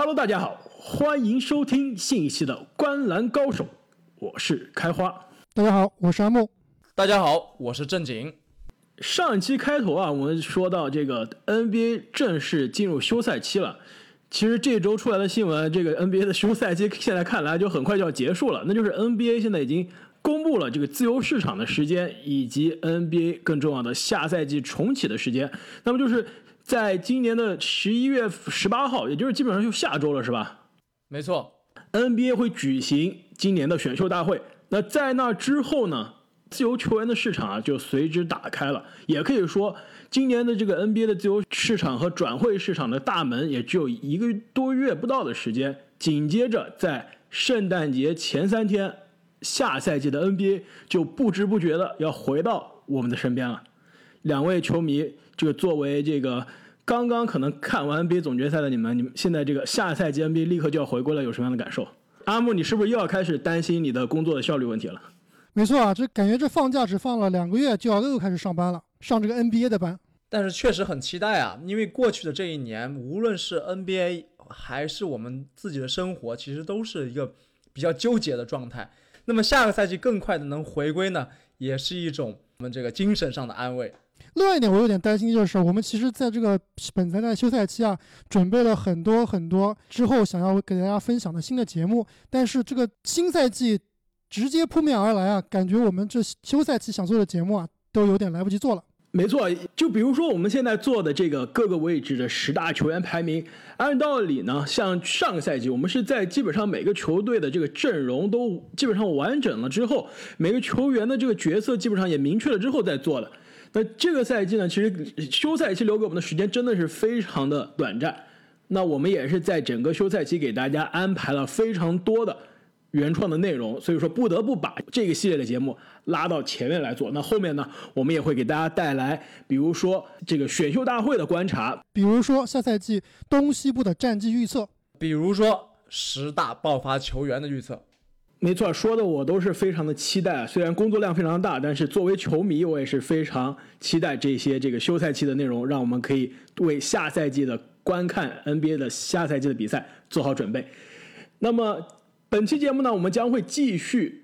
Hello，大家好，欢迎收听新一期的《观澜高手》，我是开花。大家好，我是阿木。大家好，我是正经。上一期开头啊，我们说到这个 NBA 正式进入休赛期了。其实这周出来的新闻，这个 NBA 的休赛期现在看来就很快就要结束了。那就是 NBA 现在已经公布了这个自由市场的时间，以及 NBA 更重要的下赛季重启的时间。那么就是在今年的十一月十八号，也就是基本上就下周了，是吧？没错，NBA 会举行今年的选秀大会。那在那之后呢，自由球员的市场啊就随之打开了。也可以说，今年的这个 NBA 的自由市场和转会市场的大门也只有一个多月不到的时间。紧接着，在圣诞节前三天，下赛季的 NBA 就不知不觉的要回到我们的身边了。两位球迷，这个作为这个刚刚可能看完 NBA 总决赛的你们，你们现在这个下赛季 NBA 立刻就要回归了，有什么样的感受？阿木，你是不是又要开始担心你的工作的效率问题了？没错啊，这感觉这放假只放了两个月，就要又开始上班了，上这个 NBA 的班。但是确实很期待啊，因为过去的这一年，无论是 NBA 还是我们自己的生活，其实都是一个比较纠结的状态。那么下个赛季更快的能回归呢，也是一种我们这个精神上的安慰。另外一点，我有点担心，就是我们其实在这个本赛季休赛期啊，准备了很多很多之后想要给大家分享的新的节目，但是这个新赛季直接扑面而来啊，感觉我们这休赛期想做的节目啊，都有点来不及做了。没错，就比如说我们现在做的这个各个位置的十大球员排名，按道理呢，像上个赛季我们是在基本上每个球队的这个阵容都基本上完整了之后，每个球员的这个角色基本上也明确了之后再做的。那这个赛季呢，其实休赛期留给我们的时间真的是非常的短暂。那我们也是在整个休赛期给大家安排了非常多的原创的内容，所以说不得不把这个系列的节目拉到前面来做。那后面呢，我们也会给大家带来，比如说这个选秀大会的观察，比如说下赛季东西部的战绩预测，比如说十大爆发球员的预测。没错，说的我都是非常的期待。虽然工作量非常大，但是作为球迷，我也是非常期待这些这个休赛期的内容，让我们可以为下赛季的观看 NBA 的下赛季的比赛做好准备。那么本期节目呢，我们将会继续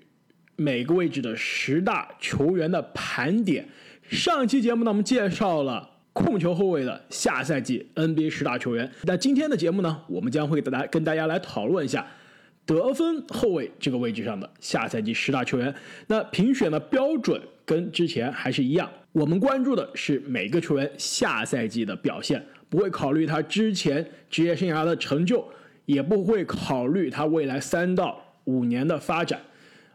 每个位置的十大球员的盘点。上一期节目呢，我们介绍了控球后卫的下赛季 NBA 十大球员。那今天的节目呢，我们将会给大家跟大家来讨论一下。得分后卫这个位置上的下赛季十大球员，那评选的标准跟之前还是一样，我们关注的是每个球员下赛季的表现，不会考虑他之前职业生涯的成就，也不会考虑他未来三到五年的发展。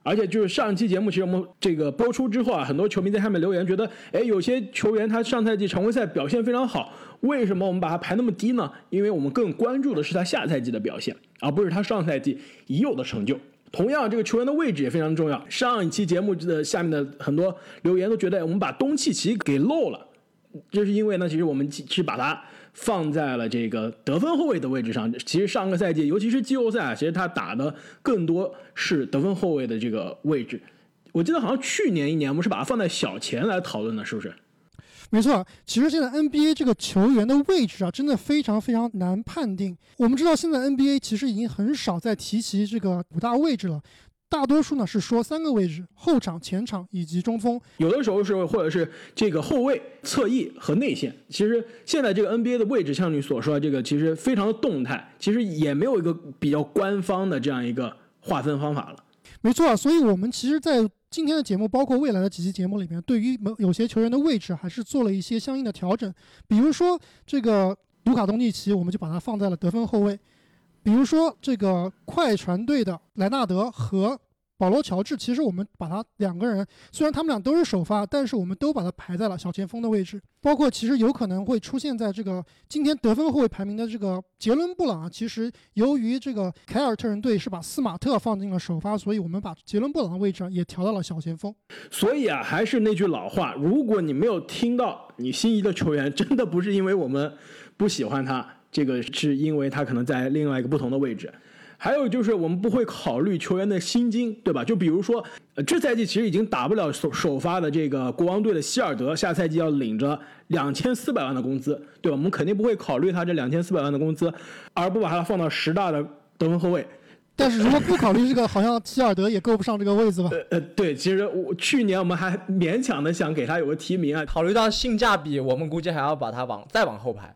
而且就是上期节目，其实我们这个播出之后啊，很多球迷在下面留言，觉得，哎，有些球员他上赛季常规赛表现非常好，为什么我们把他排那么低呢？因为我们更关注的是他下赛季的表现，而不是他上赛季已有的成就。同样，这个球员的位置也非常重要。上一期节目的下面的很多留言都觉得我们把东契奇给漏了，这是因为呢，其实我们是把他。放在了这个得分后卫的位置上。其实上个赛季，尤其是季后赛，其实他打的更多是得分后卫的这个位置。我记得好像去年一年，我们是把它放在小前来讨论的，是不是？没错，其实现在 NBA 这个球员的位置啊，真的非常非常难判定。我们知道，现在 NBA 其实已经很少再提及这个五大位置了。大多数呢是说三个位置：后场、前场以及中锋。有的时候是或者是这个后卫、侧翼和内线。其实现在这个 NBA 的位置，像你所说，这个其实非常的动态，其实也没有一个比较官方的这样一个划分方法了。没错，所以我们其实，在今天的节目，包括未来的几期节目里面，对于某有些球员的位置，还是做了一些相应的调整。比如说这个卢卡·东契奇，我们就把它放在了得分后卫。比如说这个快船队的莱纳德和保罗·乔治，其实我们把他两个人，虽然他们俩都是首发，但是我们都把他排在了小前锋的位置。包括其实有可能会出现在这个今天得分后卫排名的这个杰伦·布朗啊，其实由于这个凯尔特人队是把斯马特放进了首发，所以我们把杰伦·布朗的位置也调到了小前锋。所以啊，还是那句老话，如果你没有听到你心仪的球员，真的不是因为我们不喜欢他。这个是因为他可能在另外一个不同的位置，还有就是我们不会考虑球员的薪金，对吧？就比如说，呃，这赛季其实已经打不了首首发的这个国王队的希尔德，下赛季要领着两千四百万的工资，对吧？我们肯定不会考虑他这两千四百万的工资，而不把他放到十大的得分后卫。但是如果不考虑这个，好像希尔德也够不上这个位子吧？呃呃，对，其实我去年我们还勉强的想给他有个提名啊，考虑到性价比，我们估计还要把他往再往后排。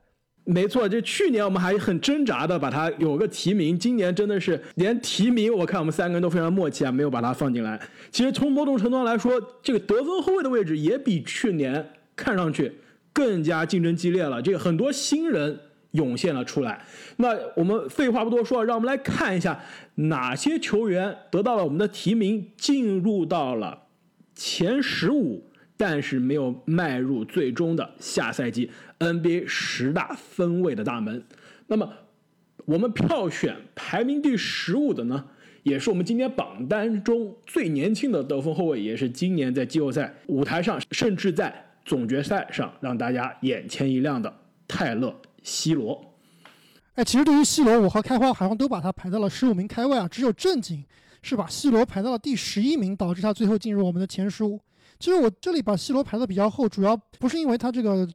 没错，就去年我们还很挣扎的把他有个提名，今年真的是连提名，我看我们三个人都非常默契啊，没有把他放进来。其实从某种程度上来说，这个得分后卫的位置也比去年看上去更加竞争激烈了。这个很多新人涌现了出来。那我们废话不多说，让我们来看一下哪些球员得到了我们的提名，进入到了前十五。但是没有迈入最终的下赛季 NBA 十大分位的大门。那么，我们票选排名第十五的呢，也是我们今天榜单中最年轻的得分后卫，也是今年在季后赛舞台上，甚至在总决赛上让大家眼前一亮的泰勒·西罗。哎，其实对于西罗，我和开花好像都把他排到了十五名开外啊，只有正经是把西罗排到了第十一名，导致他最后进入我们的前十五。其实我这里把 C 罗排的比较后，主要不是因为他这个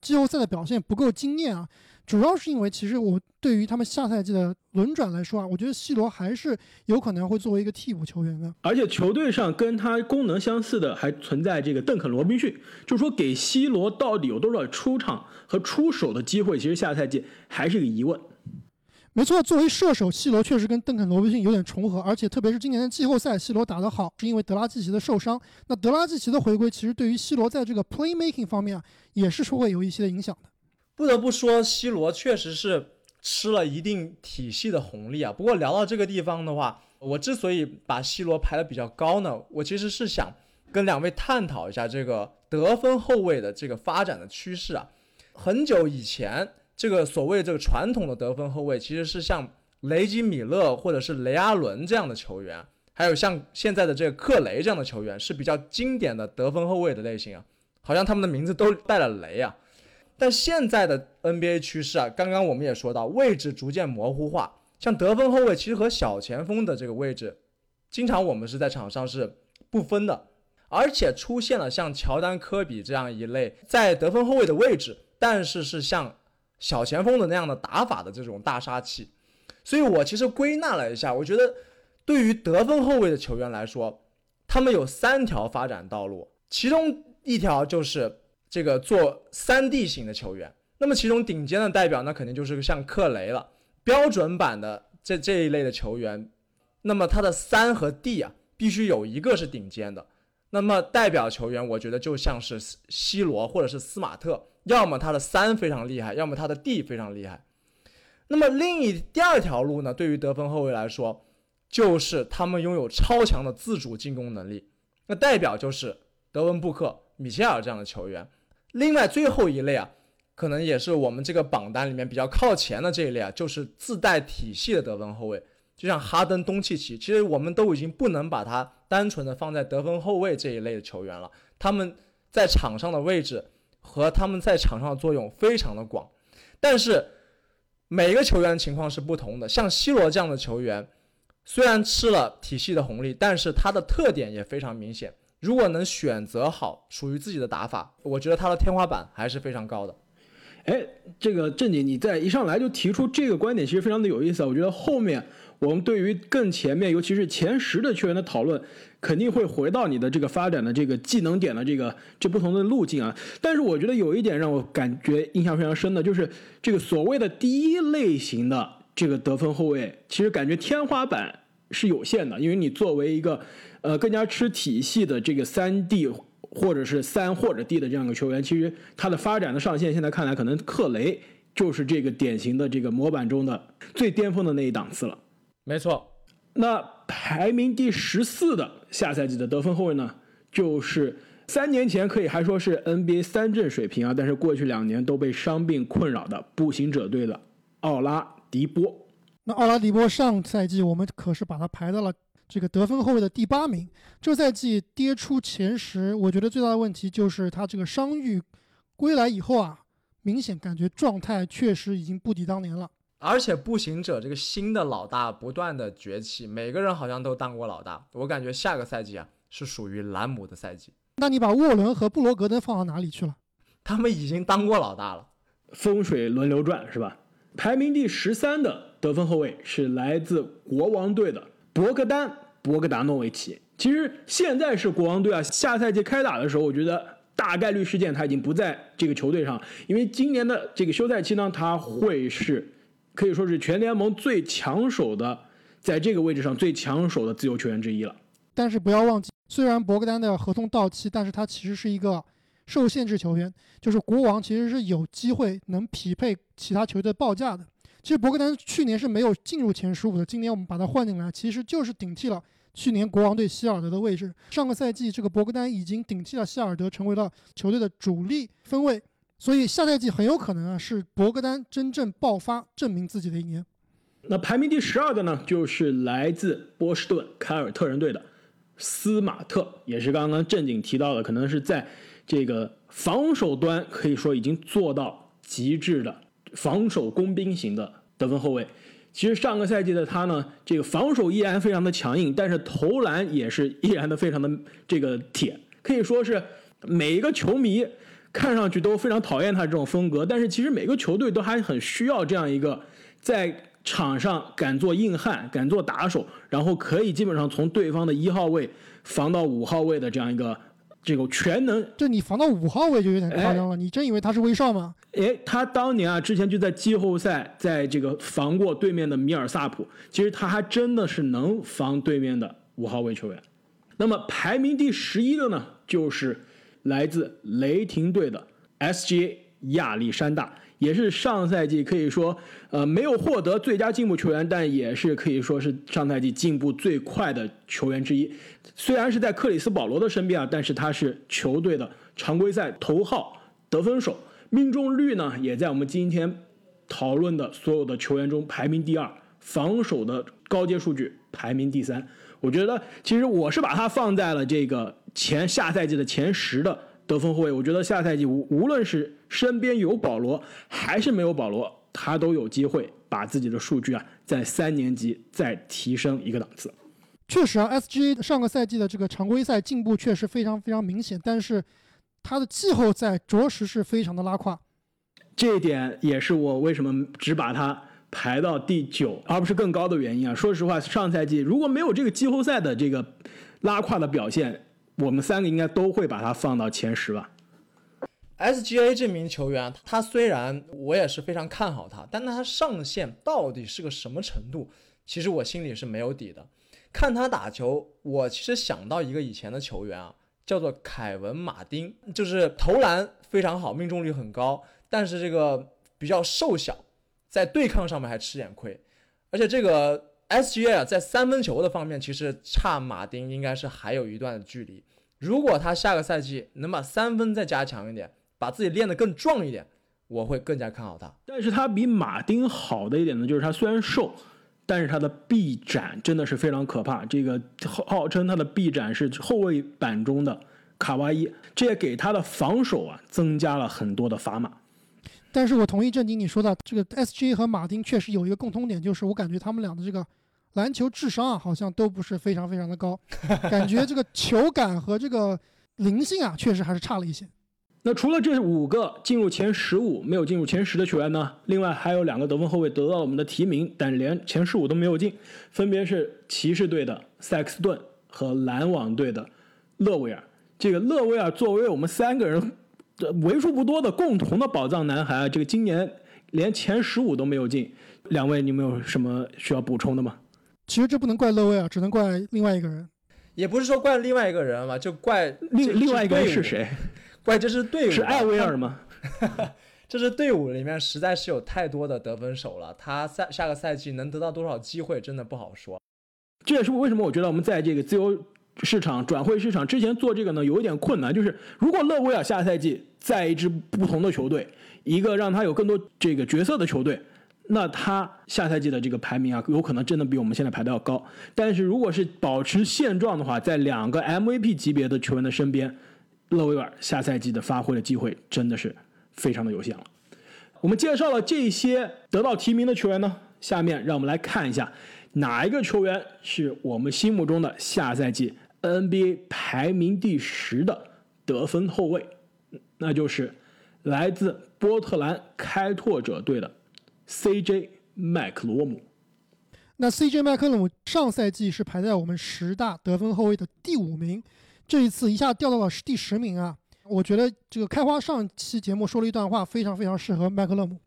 季后赛的表现不够惊艳啊，主要是因为其实我对于他们下赛季的轮转来说啊，我觉得 C 罗还是有可能会作为一个替补球员的。而且球队上跟他功能相似的还存在这个邓肯罗宾逊，就是说给 C 罗到底有多少出场和出手的机会，其实下赛季还是个疑问。没错，作为射手西罗确实跟邓肯罗宾逊有点重合，而且特别是今年的季后赛西罗打得好，是因为德拉季奇的受伤。那德拉季奇的回归，其实对于西罗在这个 playmaking 方面啊，也是会有一些的影响的。不得不说西罗确实是吃了一定体系的红利啊。不过聊到这个地方的话，我之所以把西罗排的比较高呢，我其实是想跟两位探讨一下这个得分后卫的这个发展的趋势啊。很久以前。这个所谓这个传统的得分后卫，其实是像雷吉米勒或者是雷阿伦这样的球员，还有像现在的这个克雷这样的球员，是比较经典的得分后卫的类型啊。好像他们的名字都带了雷啊。但现在的 NBA 趋势啊，刚刚我们也说到，位置逐渐模糊化，像得分后卫其实和小前锋的这个位置，经常我们是在场上是不分的，而且出现了像乔丹、科比这样一类在得分后卫的位置，但是是像小前锋的那样的打法的这种大杀器，所以我其实归纳了一下，我觉得对于得分后卫的球员来说，他们有三条发展道路，其中一条就是这个做三 D 型的球员。那么其中顶尖的代表，那肯定就是像克雷了，标准版的这这一类的球员。那么他的三和 D 啊，必须有一个是顶尖的。那么代表球员，我觉得就像是 C 罗或者是斯马特。要么他的三非常厉害，要么他的 D 非常厉害。那么另一第二条路呢？对于得分后卫来说，就是他们拥有超强的自主进攻能力。那代表就是德文布克、米切尔这样的球员。另外最后一类啊，可能也是我们这个榜单里面比较靠前的这一类啊，就是自带体系的得分后卫，就像哈登、东契奇。其实我们都已经不能把他单纯的放在得分后卫这一类的球员了。他们在场上的位置。和他们在场上的作用非常的广，但是每个球员情况是不同的。像 C 罗这样的球员，虽然吃了体系的红利，但是他的特点也非常明显。如果能选择好属于自己的打法，我觉得他的天花板还是非常高的。哎，这个正经，你在一上来就提出这个观点，其实非常的有意思。我觉得后面我们对于更前面，尤其是前十的球员的讨论。肯定会回到你的这个发展的这个技能点的这个这不同的路径啊，但是我觉得有一点让我感觉印象非常深的，就是这个所谓的第一类型的这个得分后卫，其实感觉天花板是有限的，因为你作为一个呃更加吃体系的这个三 D 或者是三或者 D 的这样一个球员，其实他的发展的上限现在看来，可能克雷就是这个典型的这个模板中的最巅峰的那一档次了。没错。那排名第十四的下赛季的得分后卫呢，就是三年前可以还说是 NBA 三阵水平啊，但是过去两年都被伤病困扰的步行者队的奥拉迪波。那奥拉迪波上赛季我们可是把他排到了这个得分后卫的第八名，这赛季跌出前十，我觉得最大的问题就是他这个伤愈归来以后啊，明显感觉状态确实已经不敌当年了。而且步行者这个新的老大不断的崛起，每个人好像都当过老大。我感觉下个赛季啊是属于兰姆的赛季。那你把沃伦和布罗格登放到哪里去了？他们已经当过老大了。风水轮流转是吧？排名第十三的得分后卫是来自国王队的博格丹·博格达诺维奇。其实现在是国王队啊，下赛季开打的时候，我觉得大概率事件他已经不在这个球队上，因为今年的这个休赛期呢，他会是可以说是全联盟最抢手的，在这个位置上最抢手的自由球员之一了。但是不要忘记，虽然博格丹的合同到期，但是他其实是一个。受限制球员就是国王，其实是有机会能匹配其他球队报价的。其实博格丹去年是没有进入前十五的，今年我们把他换进来，其实就是顶替了去年国王队希尔德的位置。上个赛季这个博格丹已经顶替了希尔德，成为了球队的主力分位，所以下赛季很有可能啊是博格丹真正爆发、证明自己的一年。那排名第十二的呢，就是来自波士顿凯尔特人队的斯马特，也是刚刚正经提到的，可能是在。这个防守端可以说已经做到极致的防守工兵型的得分后卫。其实上个赛季的他呢，这个防守依然非常的强硬，但是投篮也是依然的非常的这个铁，可以说是每一个球迷看上去都非常讨厌他这种风格。但是其实每个球队都还很需要这样一个在场上敢做硬汉、敢做打手，然后可以基本上从对方的一号位防到五号位的这样一个。这个全能，这你防到五号位就有点夸张了。你真以为他是威少吗？哎，他当年啊，之前就在季后赛，在这个防过对面的米尔萨普，其实他还真的是能防对面的五号位球员。那么排名第十一的呢，就是来自雷霆队的 SGA 亚历山大。也是上赛季可以说，呃，没有获得最佳进步球员，但也是可以说是上赛季进步最快的球员之一。虽然是在克里斯保罗的身边啊，但是他是球队的常规赛头号得分手，命中率呢也在我们今天讨论的所有的球员中排名第二，防守的高阶数据排名第三。我觉得其实我是把他放在了这个前下赛季的前十的。得分后卫，我觉得下赛季无无论是身边有保罗还是没有保罗，他都有机会把自己的数据啊在三年级再提升一个档次。确实啊，SGA 上个赛季的这个常规赛进步确实非常非常明显，但是他的季后赛着实是非常的拉胯。这一点也是我为什么只把他排到第九，而不是更高的原因啊。说实话，上赛季如果没有这个季后赛的这个拉胯的表现。我们三个应该都会把他放到前十吧。SGA 这名球员，他虽然我也是非常看好他，但他上限到底是个什么程度？其实我心里是没有底的。看他打球，我其实想到一个以前的球员啊，叫做凯文·马丁，就是投篮非常好，命中率很高，但是这个比较瘦小，在对抗上面还吃点亏，而且这个。SGA 啊，在三分球的方面，其实差马丁应该是还有一段距离。如果他下个赛季能把三分再加强一点，把自己练得更壮一点，我会更加看好他。但是他比马丁好的一点呢，就是他虽然瘦，但是他的臂展真的是非常可怕。这个号称他的臂展是后卫版中的卡哇伊，这也给他的防守啊增加了很多的砝码。但是我同意正经你说的，这个 SGA 和马丁确实有一个共通点，就是我感觉他们俩的这个。篮球智商啊，好像都不是非常非常的高，感觉这个球感和这个灵性啊，确实还是差了一些。那除了这五个进入前十五没有进入前十的球员呢？另外还有两个得分后卫得到了我们的提名，但连前十五都没有进，分别是骑士队的塞克斯顿和篮网队的勒维尔。这个勒维尔作为我们三个人为数不多的共同的宝藏男孩啊，这个今年连前十五都没有进。两位，你们有什么需要补充的吗？其实这不能怪勒威尔，只能怪另外一个人。也不是说怪另外一个人嘛，就怪另另外一个人是谁？怪这支队伍是艾威尔吗？这支队伍里面实在是有太多的得分手了，他赛下个赛季能得到多少机会，真的不好说。这也是为什么我觉得我们在这个自由市场转会市场之前做这个呢，有一点困难。就是如果勒维尔下赛季在一支不同的球队，一个让他有更多这个角色的球队。那他下赛季的这个排名啊，有可能真的比我们现在排的要高。但是如果是保持现状的话，在两个 MVP 级别的球员的身边，勒维尔下赛季的发挥的机会真的是非常的有限了。我们介绍了这些得到提名的球员呢，下面让我们来看一下哪一个球员是我们心目中的下赛季 NBA 排名第十的得分后卫，那就是来自波特兰开拓者队的 CJ 麦克罗姆。那 CJ 麦克罗姆上赛季是排在我们十大得分后卫的第五名，这一次一下掉到了第十名啊！我觉得这个开花上期节目说了一段话，非常非常适合麦克勒姆，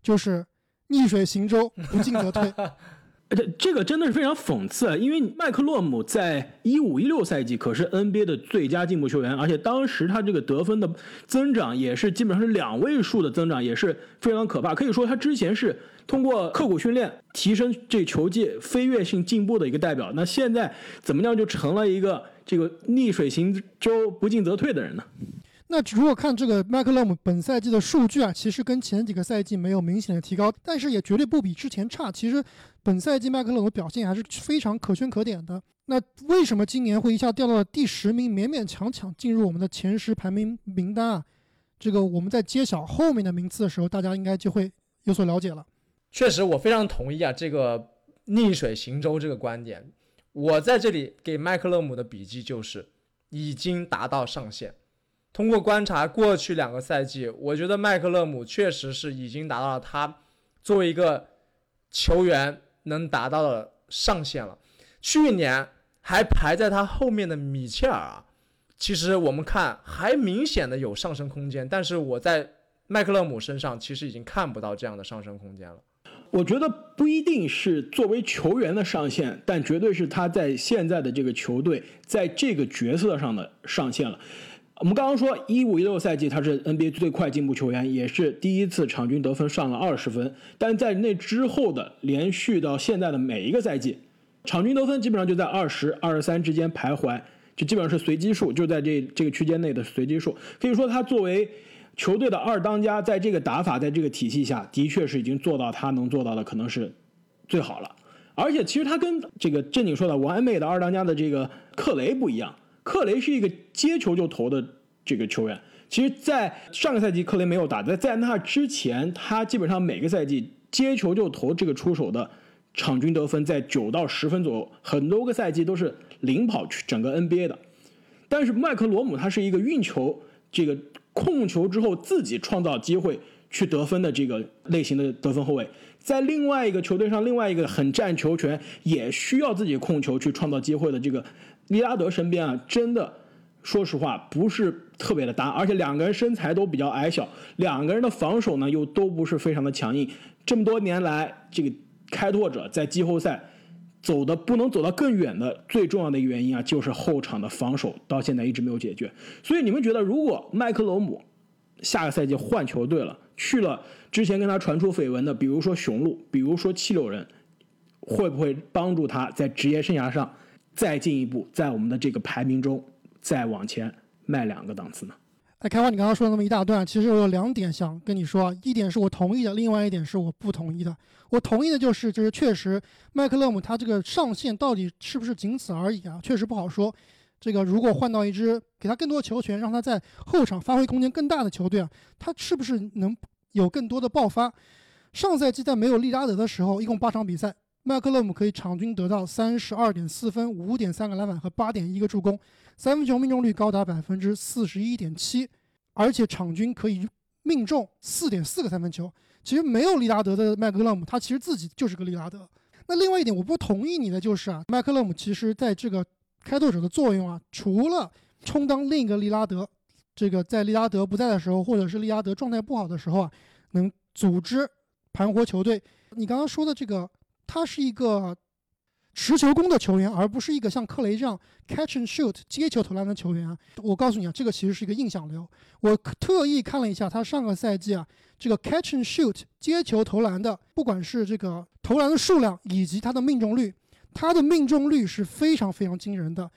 就是逆水行舟，不进则退。这这个真的是非常讽刺啊！因为麦克洛姆在一五一六赛季可是 NBA 的最佳进步球员，而且当时他这个得分的增长也是基本上是两位数的增长，也是非常可怕。可以说他之前是通过刻苦训练提升这球技飞跃性进步的一个代表。那现在怎么样就成了一个这个逆水行舟、不进则退的人呢？那如果看这个麦克勒姆本赛季的数据啊，其实跟前几个赛季没有明显的提高，但是也绝对不比之前差。其实本赛季麦克勒姆表现还是非常可圈可点的。那为什么今年会一下掉到了第十名，勉勉强强进入我们的前十排名名单啊？这个我们在揭晓后面的名次的时候，大家应该就会有所了解了。确实，我非常同意啊，这个逆水行舟这个观点。我在这里给麦克勒姆的笔记就是已经达到上限。通过观察过去两个赛季，我觉得麦克勒姆确实是已经达到了他作为一个球员能达到的上限了。去年还排在他后面的米切尔啊，其实我们看还明显的有上升空间，但是我在麦克勒姆身上其实已经看不到这样的上升空间了。我觉得不一定是作为球员的上限，但绝对是他在现在的这个球队在这个角色上的上限了。我们刚刚说，一五一六赛季他是 NBA 最快进步球员，也是第一次场均得分上了二十分。但在那之后的连续到现在的每一个赛季，场均得分基本上就在二十二十三之间徘徊，就基本上是随机数，就在这这个区间内的随机数。可以说，他作为球队的二当家，在这个打法，在这个体系下，的确是已经做到他能做到的，可能是最好了。而且，其实他跟这个正经说的完美的二当家的这个克雷不一样。克雷是一个接球就投的这个球员，其实，在上个赛季克雷没有打，在在那之前，他基本上每个赛季接球就投这个出手的场均得分在九到十分左右，很多个赛季都是领跑整个 NBA 的。但是麦克罗姆他是一个运球、这个控球之后自己创造机会去得分的这个类型的得分后卫，在另外一个球队上，另外一个很占球权，也需要自己控球去创造机会的这个。利拉德身边啊，真的，说实话不是特别的搭，而且两个人身材都比较矮小，两个人的防守呢又都不是非常的强硬。这么多年来，这个开拓者在季后赛走的不能走到更远的最重要的一个原因啊，就是后场的防守到现在一直没有解决。所以你们觉得，如果麦克罗姆下个赛季换球队了，去了之前跟他传出绯闻的，比如说雄鹿，比如说七六人，会不会帮助他在职业生涯上？再进一步，在我们的这个排名中再往前迈两个档次呢？哎，开花，你刚刚说了那么一大段，其实我有两点想跟你说，一点是我同意的，另外一点是我不同意的。我同意的就是，就是确实麦克勒姆他这个上限到底是不是仅此而已啊？确实不好说。这个如果换到一支给他更多球权，让他在后场发挥空间更大的球队啊，他是不是能有更多的爆发？上赛季在没有利拉德的时候，一共八场比赛。麦克勒姆可以场均得到三十二点四分、五点三个篮板和八点一个助攻，三分球命中率高达百分之四十一点七，而且场均可以命中四点四个三分球。其实没有利拉德的麦克勒姆，他其实自己就是个利拉德。那另外一点我不同意你的就是啊，麦克勒姆其实在这个开拓者的作用啊，除了充当另一个利拉德，这个在利拉德不在的时候，或者是利拉德状态不好的时候啊，能组织盘活球队。你刚刚说的这个。他是一个持球攻的球员，而不是一个像克雷这样 catch and shoot 接球投篮的球员啊！我告诉你啊，这个其实是一个印象流。我特意看了一下他上个赛季啊，这个 catch and shoot 接球投篮的，不管是这个投篮的数量以及他的命中率，他的命中率是非常非常惊人的。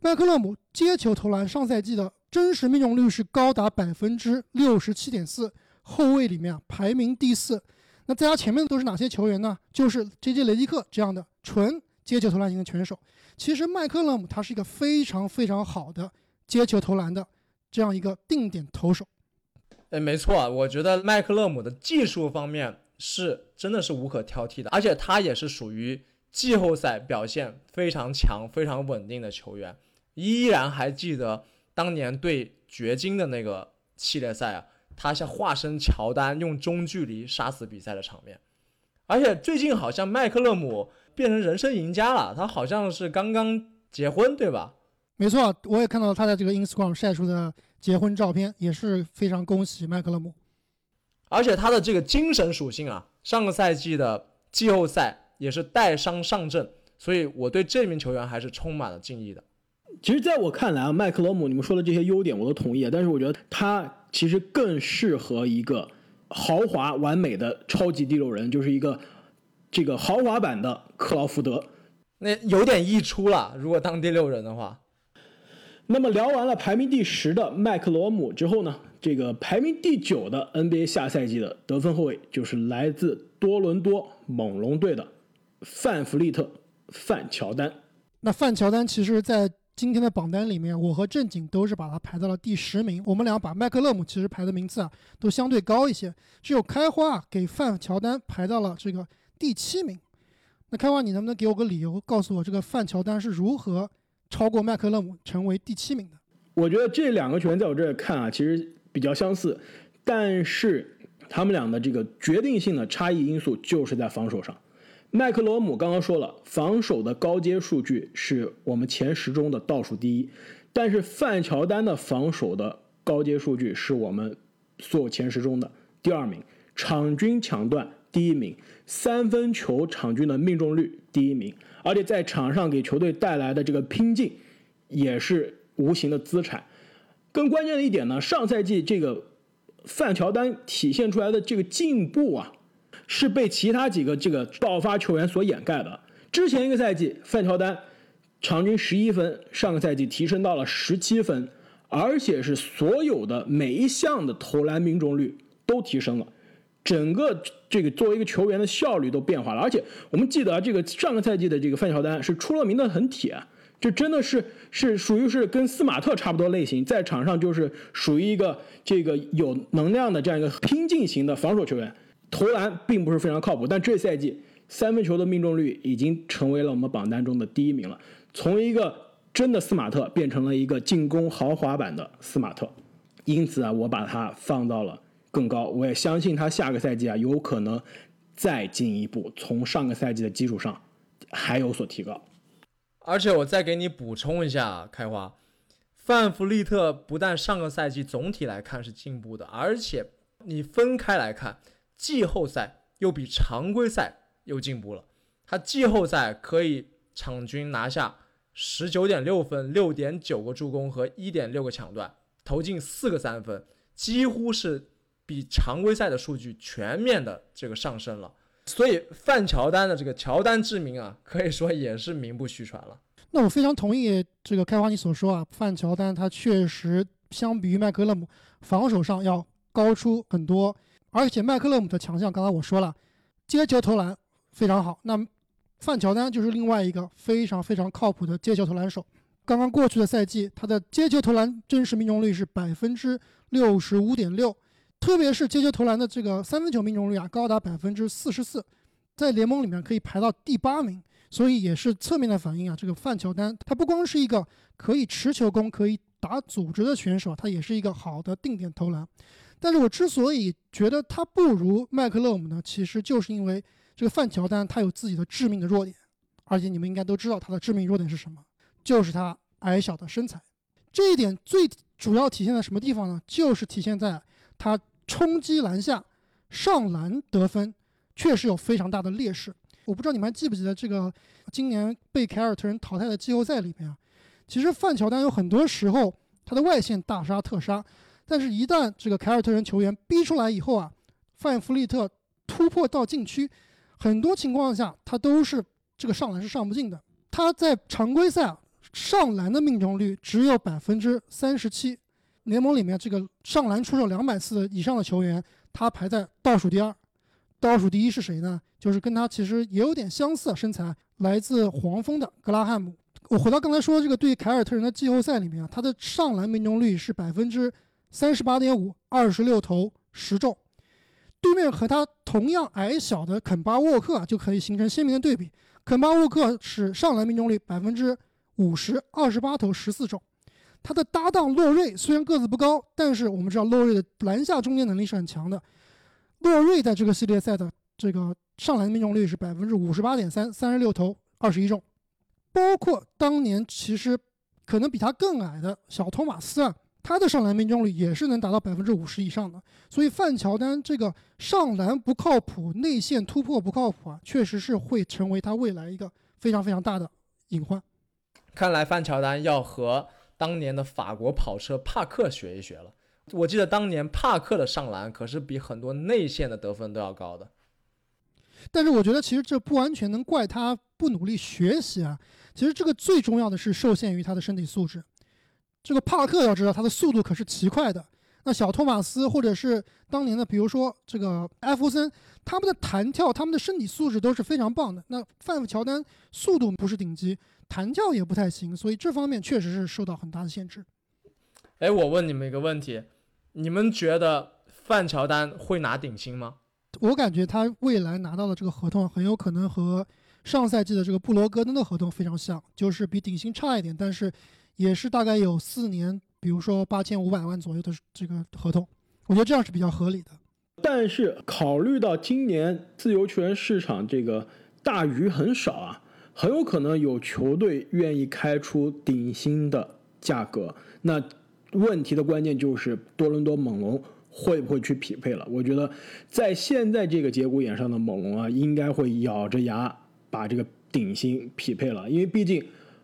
麦克勒姆接球投篮上赛季的真实命中率是高达百分之六十七点四，后卫里面啊排名第四。那在他前面的都是哪些球员呢？就是 J.J. 雷迪克这样的纯接球投篮型的拳手。其实麦克勒姆他是一个非常非常好的接球投篮的这样一个定点投手。哎，没错，我觉得麦克勒姆的技术方面是真的是无可挑剔的，而且他也是属于季后赛表现非常强、非常稳定的球员。依然还记得当年对掘金的那个系列赛啊，他像化身乔丹，用中距离杀死比赛的场面。而且最近好像麦克勒姆变成人生赢家了，他好像是刚刚结婚，对吧？没错，我也看到他在这个 Instagram 晒出的结婚照片，也是非常恭喜麦克勒姆。而且他的这个精神属性啊，上个赛季的季后赛也是带伤上阵，所以我对这名球员还是充满了敬意的。其实，在我看来啊，麦克罗姆，你们说的这些优点我都同意，但是我觉得他其实更适合一个豪华完美的超级第六人，就是一个这个豪华版的克劳福德。那有点溢出了，如果当第六人的话。那么聊完了排名第十的麦克罗姆之后呢，这个排名第九的 NBA 下赛季的得分后卫就是来自多伦多猛龙队的范弗利特范乔丹。那范乔丹其实，在今天的榜单里面，我和正经都是把他排到了第十名。我们俩把麦克勒姆其实排的名次啊都相对高一些，只有开花给范乔丹排到了这个第七名。那开花，你能不能给我个理由，告诉我这个范乔丹是如何？超过麦克勒姆成为第七名的，我觉得这两个球员在我这儿看啊，其实比较相似，但是他们俩的这个决定性的差异因素就是在防守上。麦克罗姆刚刚说了，防守的高阶数据是我们前十中的倒数第一，但是范乔丹的防守的高阶数据是我们所有前十中的第二名，场均抢断第一名，三分球场均的命中率第一名。而且在场上给球队带来的这个拼劲，也是无形的资产。更关键的一点呢，上赛季这个范乔丹体现出来的这个进步啊，是被其他几个这个爆发球员所掩盖的。之前一个赛季，范乔丹场均十一分，上个赛季提升到了十七分，而且是所有的每一项的投篮命中率都提升了。整个这个作为一个球员的效率都变化了，而且我们记得这个上个赛季的这个范乔丹是出了名的很铁，这真的是是属于是跟斯马特差不多类型，在场上就是属于一个这个有能量的这样一个拼劲型的防守球员，投篮并不是非常靠谱，但这赛季三分球的命中率已经成为了我们榜单中的第一名了，从一个真的斯马特变成了一个进攻豪华版的斯马特，因此啊，我把它放到了。更高，我也相信他下个赛季啊有可能再进一步，从上个赛季的基础上还有所提高。而且我再给你补充一下，开花，范弗利特不但上个赛季总体来看是进步的，而且你分开来看，季后赛又比常规赛又进步了。他季后赛可以场均拿下十九点六分、六点九个助攻和一点六个抢断，投进四个三分，几乎是。比常规赛的数据全面的这个上升了，所以范乔丹的这个乔丹之名啊，可以说也是名不虚传了。那我非常同意这个开花你所说啊，范乔丹他确实相比于麦克勒姆防守上要高出很多，而且麦克勒姆的强项刚才我说了，接球投篮非常好，那范乔丹就是另外一个非常非常靠谱的接球投篮手。刚刚过去的赛季，他的接球投篮真实命中率是百分之六十五点六。特别是接球投篮的这个三分球命中率啊，高达百分之四十四，在联盟里面可以排到第八名，所以也是侧面的反映啊，这个范乔丹他不光是一个可以持球攻、可以打组织的选手，他也是一个好的定点投篮。但是我之所以觉得他不如麦克勒姆呢，其实就是因为这个范乔丹他有自己的致命的弱点，而且你们应该都知道他的致命弱点是什么，就是他矮小的身材。这一点最主要体现在什么地方呢？就是体现在。他冲击篮下、上篮得分，确实有非常大的劣势。我不知道你们还记不记得这个今年被凯尔特人淘汰的季后赛里面啊，其实范乔丹有很多时候他的外线大杀特杀，但是一旦这个凯尔特人球员逼出来以后啊，范弗利特突破到禁区，很多情况下他都是这个上篮是上不进的。他在常规赛啊上篮的命中率只有百分之三十七。联盟里面这个上篮出手两百次以上的球员，他排在倒数第二，倒数第一是谁呢？就是跟他其实也有点相似身材，来自黄蜂的格拉汉姆。我回到刚才说这个对凯尔特人的季后赛里面啊，他的上篮命中率是百分之三十八点五，二十六投十中。对面和他同样矮小的肯巴沃克就可以形成鲜明的对比。肯巴沃克是上篮命中率百分之五十，二十八投十四中。他的搭档洛瑞虽然个子不高，但是我们知道洛瑞的篮下终结能力是很强的。洛瑞在这个系列赛的这个上篮命中率是百分之五十八点三，三十六投二十一中。包括当年其实可能比他更矮的小托马斯啊，他的上篮命中率也是能达到百分之五十以上的。所以范乔丹这个上篮不靠谱，内线突破不靠谱啊，确实是会成为他未来一个非常非常大的隐患。看来范乔丹要和当年的法国跑车帕克学一学了。我记得当年帕克的上篮可是比很多内线的得分都要高的。但是我觉得其实这不完全能怪他不努力学习啊。其实这个最重要的是受限于他的身体素质。这个帕克要知道他的速度可是奇快的。那小托马斯或者是当年的，比如说这个艾弗森，他们的弹跳、他们的身体素质都是非常棒的。那范乔丹速度不是顶级，弹跳也不太行，所以这方面确实是受到很大的限制。哎，我问你们一个问题。你们觉得范乔丹会拿顶薪吗？我感觉他未来拿到的这个合同很有可能和上赛季的这个布罗格登的合同非常像，就是比顶薪差一点，但是也是大概有四年，比如说八千五百万左右的这个合同，我觉得这样是比较合理的。但是考虑到今年自由球员市场这个大鱼很少啊，很有可能有球队愿意开出顶薪的价格。那问题的关键就是多伦多猛龙会不会去匹配了？我觉得在现在这个节骨眼上的猛龙啊，应该会咬着牙把这个顶薪匹配了，因为毕竟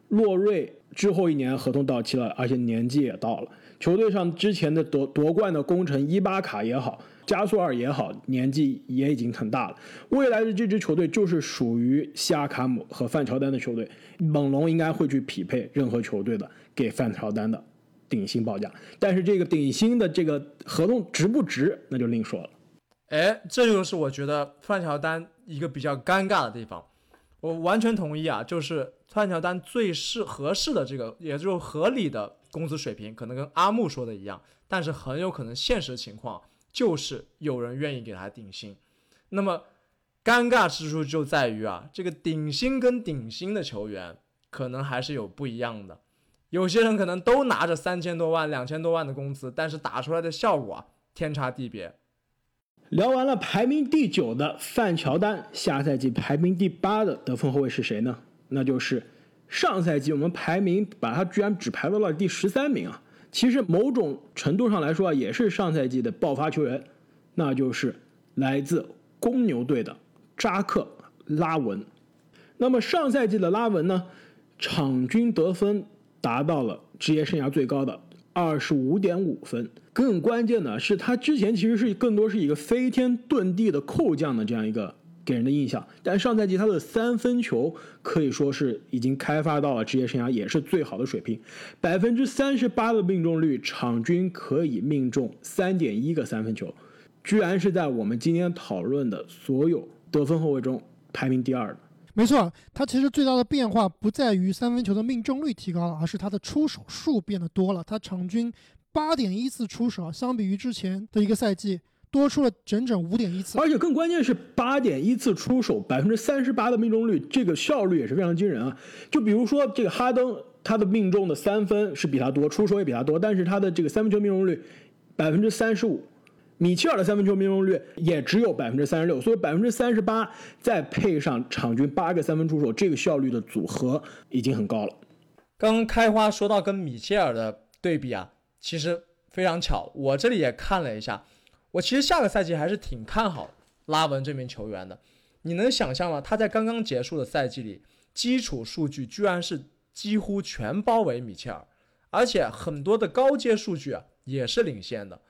洛瑞之后一年合同到期了，而且年纪也到了。球队上之前的夺夺冠的功臣伊巴卡也好，加索尔也好，年纪也已经很大了。未来的这支球队就是属于西亚卡姆和范乔丹的球队，猛龙应该会去匹配任何球队的给范乔丹的。顶薪报价，但是这个顶薪的这个合同值不值，那就另说了。哎，这就是我觉得范乔丹一个比较尴尬的地方。我完全同意啊，就是范乔丹最适合适的这个，也就是合理的工资水平，可能跟阿木说的一样，但是很有可能现实情况就是有人愿意给他顶薪。那么尴尬之处就在于啊，这个顶薪跟顶薪的球员可能还是有不一样的。有些人可能都拿着三千多万、两千多万的工资，但是打出来的效果啊，天差地别。聊完了排名第九的范乔丹，下赛季排名第八的得分后卫是谁呢？那就是上赛季我们排名把他居然只排到了第十三名啊！其实某种程度上来说啊，也是上赛季的爆发球员，那就是来自公牛队的扎克拉文。那么上赛季的拉文呢，场均得分。达到了职业生涯最高的二十五点五分。更关键的是，他之前其实是更多是一个飞天遁地的扣将的这样一个给人的印象。但上赛季他的三分球可以说是已经开发到了职业生涯也是最好的水平，百分之三十八的命中率，场均可以命中三点一个三分球，居然是在我们今天讨论的所有得分后卫中排名第二的。没错，他其实最大的变化不在于三分球的命中率提高了，而是他的出手数变得多了。他场均八点一次出手，相比于之前的一个赛季多出了整整五点一次。而且更关键是八点一次出手，百分之三十八的命中率，这个效率也是非常惊人啊！就比如说这个哈登，他的命中的三分是比他多，出手也比他多，但是他的这个三分球命中率百分之三十五。米切尔的三分球命中率也只有百分之三十六，所以百分之三十八再配上场均八个三分出手，这个效率的组合已经很高了。刚开花说到跟米切尔的对比啊，其实非常巧，我这里也看了一下，我其实下个赛季还是挺看好拉文这名球员的。你能想象吗？他在刚刚结束的赛季里，基础数据居然是几乎全包围米切尔，而且很多的高阶数据啊也是领先的。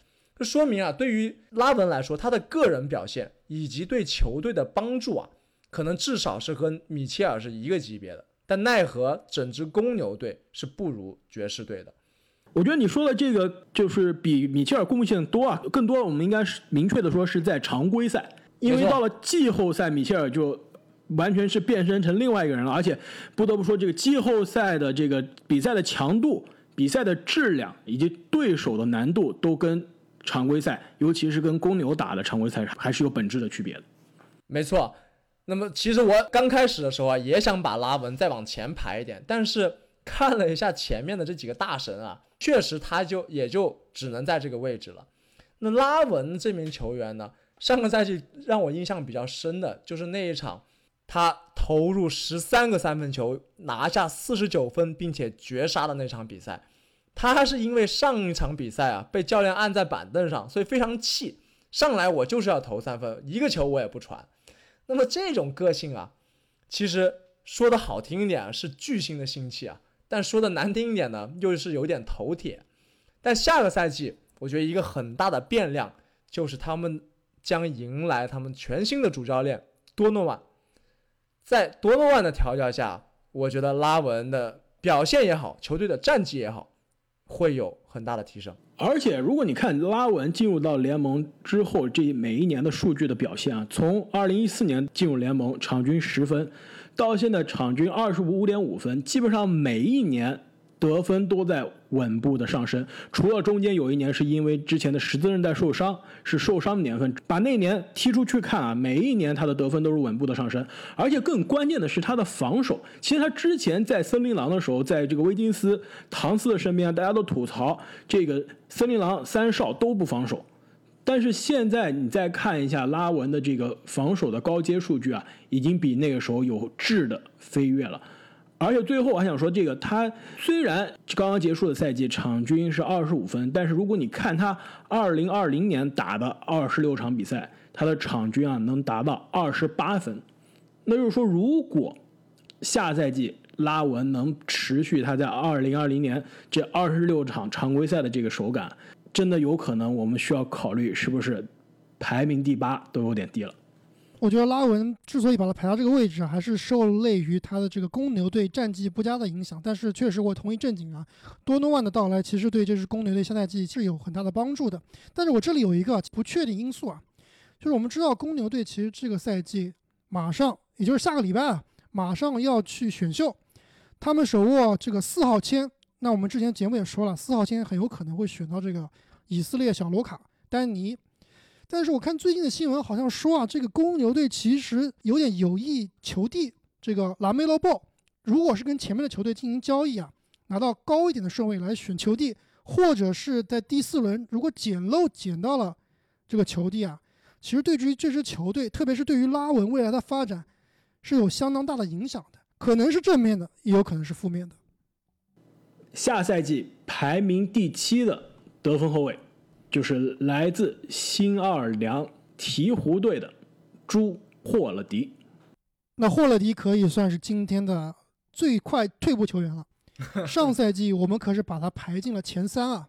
这说明啊，对于拉文来说，他的个人表现以及对球队的帮助啊，可能至少是和米切尔是一个级别的。但奈何整支公牛队是不如爵士队的。我觉得你说的这个就是比米切尔贡献多啊，更多我们应该是明确的说是在常规赛，因为到了季后赛，米切尔就完全是变身成另外一个人了。而且不得不说，这个季后赛的这个比赛的强度。比赛的质量以及对手的难度都跟常规赛，尤其是跟公牛打的常规赛还是有本质的区别的。没错。那么其实我刚开始的时候啊，也想把拉文再往前排一点，但是看了一下前面的这几个大神啊，确实他就也就只能在这个位置了。那拉文这名球员呢，上个赛季让我印象比较深的就是那一场，他投入十三个三分球，拿下四十九分，并且绝杀的那场比赛。他是因为上一场比赛啊被教练按在板凳上，所以非常气，上来我就是要投三分，一个球我也不传。那么这种个性啊，其实说的好听一点是巨星的心气啊，但说的难听一点呢，又是有点头铁。但下个赛季，我觉得一个很大的变量就是他们将迎来他们全新的主教练多诺万。在多诺万的调教下，我觉得拉文的表现也好，球队的战绩也好，会有很大的提升。而且，如果你看拉文进入到联盟之后，这每一年的数据的表现啊，从二零一四年进入联盟，场均十分，到现在场均二十五点五分，基本上每一年。得分都在稳步的上升，除了中间有一年是因为之前的十字韧带受伤，是受伤的年份，把那年踢出去看啊，每一年他的得分都是稳步的上升，而且更关键的是他的防守。其实他之前在森林狼的时候，在这个威金斯、唐斯的身边，大家都吐槽这个森林狼三少都不防守，但是现在你再看一下拉文的这个防守的高阶数据啊，已经比那个时候有质的飞跃了。而且最后我还想说，这个他虽然刚刚结束的赛季场均是二十五分，但是如果你看他二零二零年打的二十六场比赛，他的场均啊能达到二十八分。那就是说，如果下赛季拉文能持续他在二零二零年这二十六场常规赛的这个手感，真的有可能我们需要考虑是不是排名第八都有点低了。我觉得拉文之所以把他排到这个位置，还是受累于他的这个公牛队战绩不佳的影响。但是确实，我同意正经啊，多诺万的到来其实对这支公牛队下赛季是有很大的帮助的。但是我这里有一个不确定因素啊，就是我们知道公牛队其实这个赛季马上，也就是下个礼拜啊，马上要去选秀，他们手握这个四号签。那我们之前节目也说了，四号签很有可能会选到这个以色列小罗卡丹尼。但是我看最近的新闻，好像说啊，这个公牛队其实有点有意求地这个拉梅洛鲍。如果是跟前面的球队进行交易啊，拿到高一点的顺位来选球地，或者是在第四轮如果捡漏捡到了这个球地啊，其实对于这支球队，特别是对于拉文未来的发展，是有相当大的影响的。可能是正面的，也有可能是负面的。下赛季排名第七的得分后卫。就是来自新奥尔良鹈鹕队的朱霍勒迪，那霍勒迪可以算是今天的最快退步球员了。上赛季我们可是把他排进了前三啊。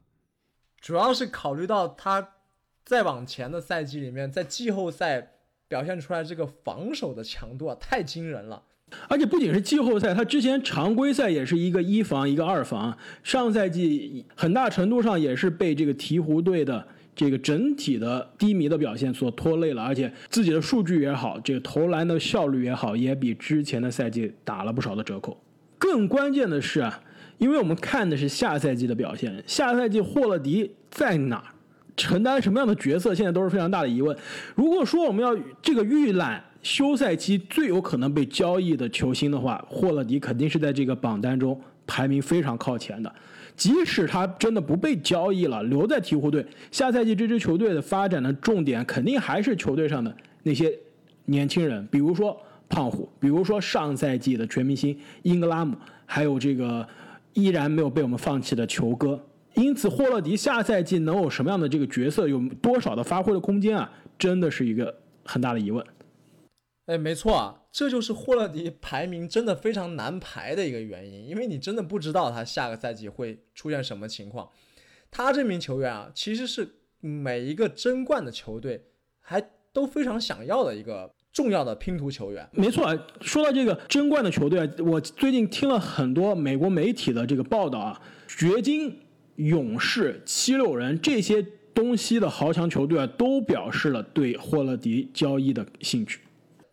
主要是考虑到他再往前的赛季里面，在季后赛表现出来这个防守的强度啊，太惊人了。而且不仅是季后赛，他之前常规赛也是一个一防一个二防。上赛季很大程度上也是被这个鹈鹕队的这个整体的低迷的表现所拖累了，而且自己的数据也好，这个投篮的效率也好，也比之前的赛季打了不少的折扣。更关键的是啊，因为我们看的是下赛季的表现，下赛季霍勒迪在哪儿，承担什么样的角色，现在都是非常大的疑问。如果说我们要这个预览。休赛期最有可能被交易的球星的话，霍勒迪肯定是在这个榜单中排名非常靠前的。即使他真的不被交易了，留在鹈鹕队，下赛季这支球队的发展的重点肯定还是球队上的那些年轻人，比如说胖虎，比如说上赛季的全明星英格拉姆，还有这个依然没有被我们放弃的球哥。因此，霍勒迪下赛季能有什么样的这个角色，有多少的发挥的空间啊，真的是一个很大的疑问。哎，没错啊，这就是霍勒迪排名真的非常难排的一个原因，因为你真的不知道他下个赛季会出现什么情况。他这名球员啊，其实是每一个争冠的球队还都非常想要的一个重要的拼图球员。没错，说到这个争冠的球队，我最近听了很多美国媒体的这个报道啊，掘金、勇士、七六人这些东西的豪强球队啊，都表示了对霍勒迪交易的兴趣。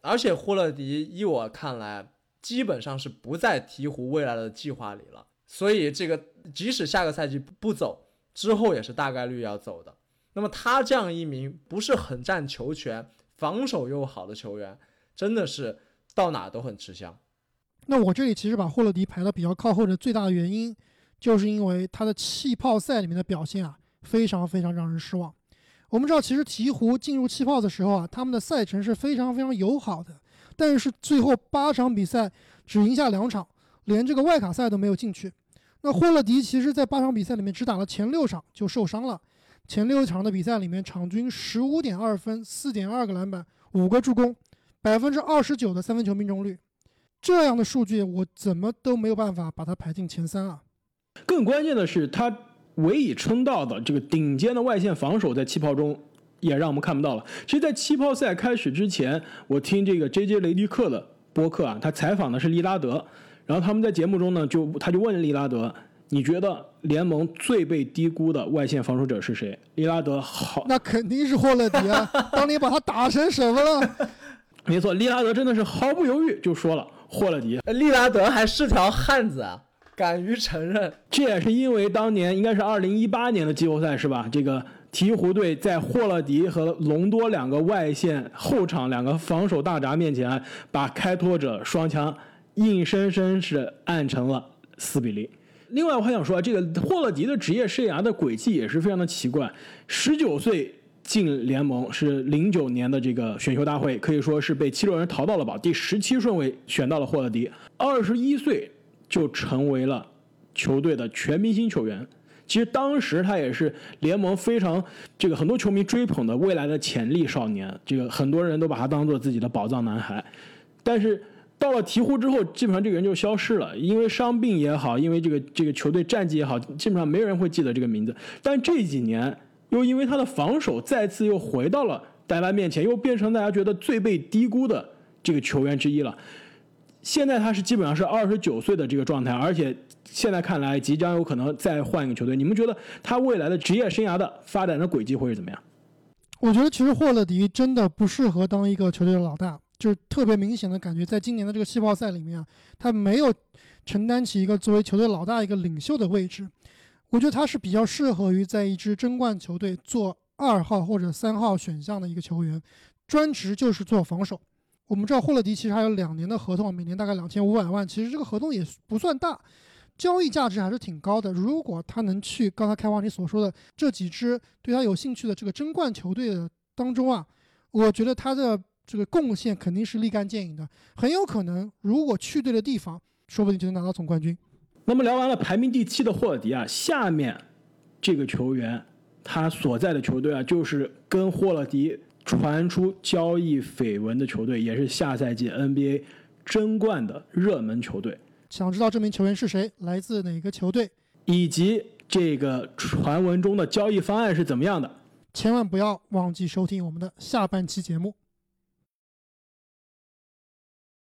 而且霍勒迪，依我看来，基本上是不在鹈鹕未来的计划里了。所以这个即使下个赛季不走，之后也是大概率要走的。那么他这样一名不是很占球权、防守又好的球员，真的是到哪都很吃香。那我这里其实把霍勒迪排的比较靠后的最大的原因，就是因为他的气泡赛里面的表现啊，非常非常让人失望。我们知道，其实鹈鹕进入气泡的时候啊，他们的赛程是非常非常友好的，但是最后八场比赛只赢下两场，连这个外卡赛都没有进去。那霍勒迪其实在八场比赛里面只打了前六场就受伤了，前六场的比赛里面场均十五点二分、四点二个篮板、五个助攻，百分之二十九的三分球命中率。这样的数据，我怎么都没有办法把它排进前三啊！更关键的是，他唯一称道的这个顶尖的外线防守，在气泡中也让我们看不到了。其实，在气泡赛开始之前，我听这个 J.J. 雷迪克的播客啊，他采访的是利拉德，然后他们在节目中呢，就他就问利拉德：“你觉得联盟最被低估的外线防守者是谁？”利拉德好，那肯定是霍勒迪啊！当年把他打成什么了？没错，利拉德真的是毫不犹豫就说了。霍勒迪，利拉德还是条汉子啊，敢于承认。这也是因为当年应该是二零一八年的季后赛是吧？这个鹈鹕队在霍勒迪和隆多两个外线后场两个防守大闸面前，把开拓者双枪硬生生是按成了四比零。另外，我还想说，这个霍勒迪的职业生涯的轨迹也是非常的奇怪，十九岁。进联盟是零九年的这个选秀大会，可以说是被七六人淘到了宝，第十七顺位选到了霍勒迪。二十一岁就成为了球队的全明星球员。其实当时他也是联盟非常这个很多球迷追捧的未来的潜力少年，这个很多人都把他当做自己的宝藏男孩。但是到了鹈鹕之后，基本上这个人就消失了，因为伤病也好，因为这个这个球队战绩也好，基本上没人会记得这个名字。但这几年。又因为他的防守再次又回到了大家面前，又变成大家觉得最被低估的这个球员之一了。现在他是基本上是二十九岁的这个状态，而且现在看来即将有可能再换一个球队。你们觉得他未来的职业生涯的发展的轨迹会是怎么样？我觉得其实霍勒迪真的不适合当一个球队的老大，就是特别明显的感觉，在今年的这个气泡赛里面啊，他没有承担起一个作为球队老大一个领袖的位置。我觉得他是比较适合于在一支争冠球队做二号或者三号选项的一个球员，专职就是做防守。我们知道霍勒迪其实还有两年的合同，每年大概两千五百万，其实这个合同也不算大，交易价值还是挺高的。如果他能去刚才开华你所说的这几支对他有兴趣的这个争冠球队的当中啊，我觉得他的这个贡献肯定是立竿见影的，很有可能如果去对了地方，说不定就能拿到总冠军。那么聊完了排名第七的霍尔迪啊，下面这个球员他所在的球队啊，就是跟霍勒迪传出交易绯闻的球队，也是下赛季 NBA 争冠的热门球队。想知道这名球员是谁，来自哪个球队，以及这个传闻中的交易方案是怎么样的？千万不要忘记收听我们的下半期节目。